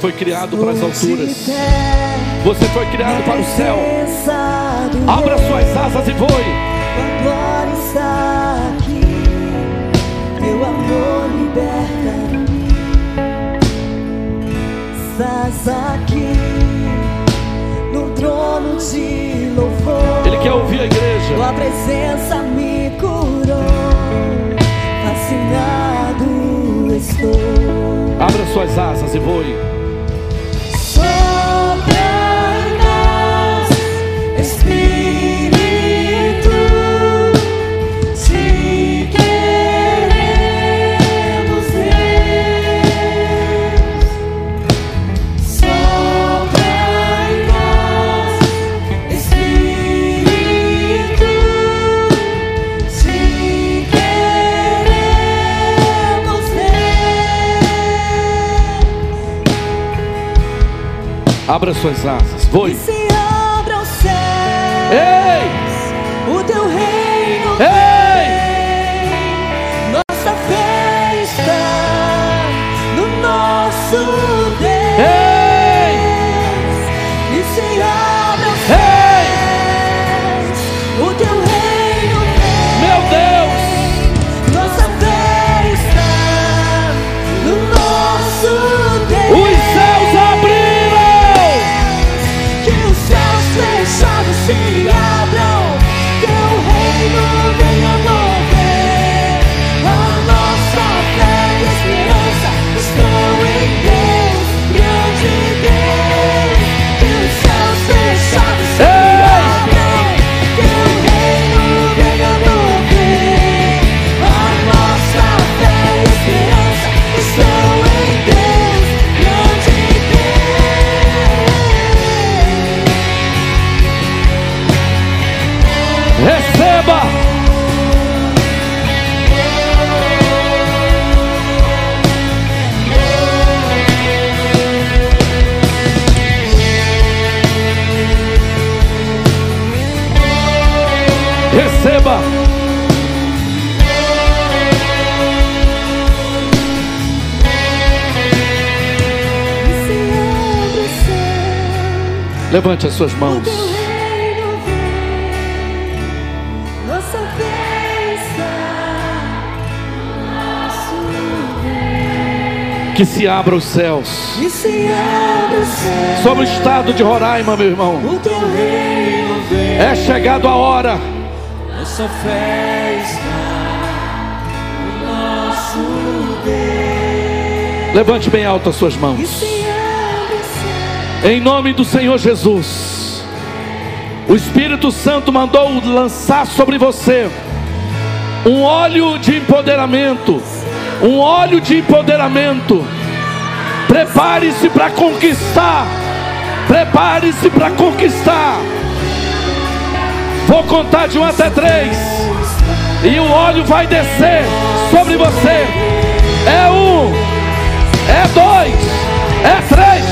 Foi criado para as alturas. Você foi criado para o céu. Abra suas asas e voe. Agora está aqui. Teu amor liberta. Estás aqui no trono de louvor. Ele quer ouvir a igreja. Tua presença me curou. Fascinado estou. Abra suas asas e voe. Abra suas asas. Voe. Levante as suas o mãos. Que se abra os céus. O Sobre o estado de Roraima, meu irmão. o É chegado a hora. nossa festa, nosso bem. Levante bem alto as suas mãos. Em nome do Senhor Jesus. O Espírito Santo mandou lançar sobre você um óleo de empoderamento. Um óleo de empoderamento. Prepare-se para conquistar. Prepare-se para conquistar. Vou contar de um até três. E o óleo vai descer sobre você. É um, é dois, é três.